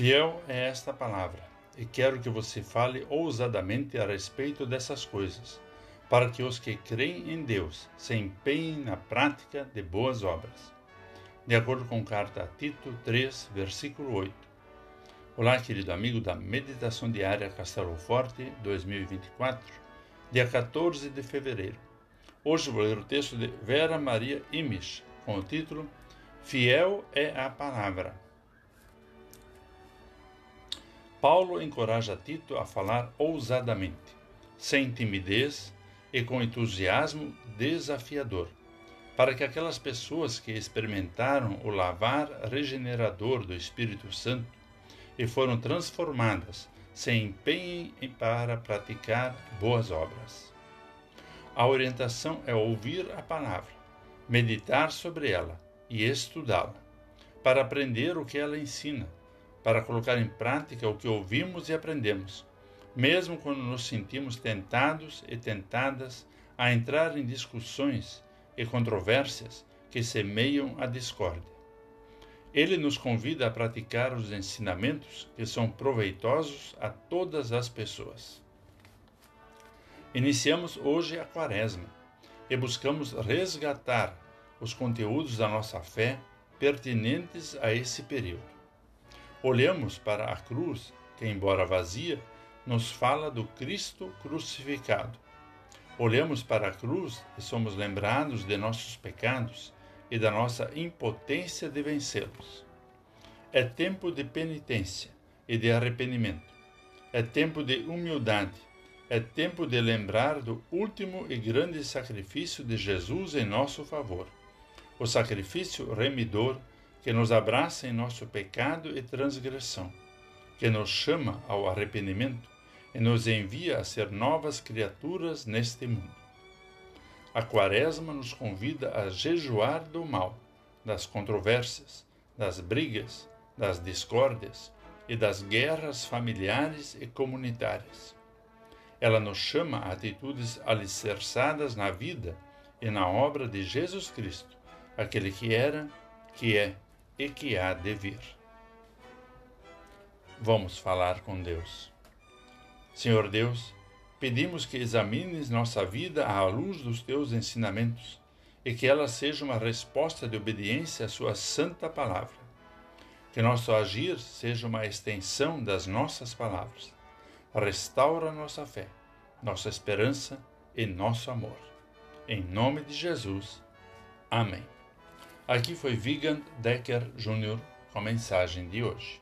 Fiel é esta palavra, e quero que você fale ousadamente a respeito dessas coisas, para que os que creem em Deus se empenhem na prática de boas obras. De acordo com carta a Tito 3, versículo 8. Olá, querido amigo da Meditação Diária Castelo Forte 2024, dia 14 de fevereiro. Hoje vou ler o texto de Vera Maria Imisch, com o título Fiel é a Palavra. Paulo encoraja Tito a falar ousadamente, sem timidez e com entusiasmo desafiador, para que aquelas pessoas que experimentaram o lavar regenerador do Espírito Santo e foram transformadas se empenhem para praticar boas obras. A orientação é ouvir a palavra, meditar sobre ela e estudá-la, para aprender o que ela ensina para colocar em prática o que ouvimos e aprendemos, mesmo quando nos sentimos tentados e tentadas a entrar em discussões e controvérsias que semeiam a discórdia. Ele nos convida a praticar os ensinamentos que são proveitosos a todas as pessoas. Iniciamos hoje a Quaresma e buscamos resgatar os conteúdos da nossa fé pertinentes a esse período. Olhamos para a cruz, que, embora vazia, nos fala do Cristo crucificado. Olhamos para a cruz e somos lembrados de nossos pecados e da nossa impotência de vencê-los. É tempo de penitência e de arrependimento. É tempo de humildade. É tempo de lembrar do último e grande sacrifício de Jesus em nosso favor. O sacrifício remidor que nos abraça em nosso pecado e transgressão, que nos chama ao arrependimento e nos envia a ser novas criaturas neste mundo. A Quaresma nos convida a jejuar do mal, das controvérsias, das brigas, das discórdias e das guerras familiares e comunitárias. Ela nos chama a atitudes alicerçadas na vida e na obra de Jesus Cristo, aquele que era, que é e que há de vir. Vamos falar com Deus. Senhor Deus, pedimos que examines nossa vida à luz dos teus ensinamentos e que ela seja uma resposta de obediência à Sua santa palavra. Que nosso agir seja uma extensão das nossas palavras. Restaura nossa fé, nossa esperança e nosso amor. Em nome de Jesus. Amém. Aqui foi Vigand Decker Jr. com a mensagem de hoje.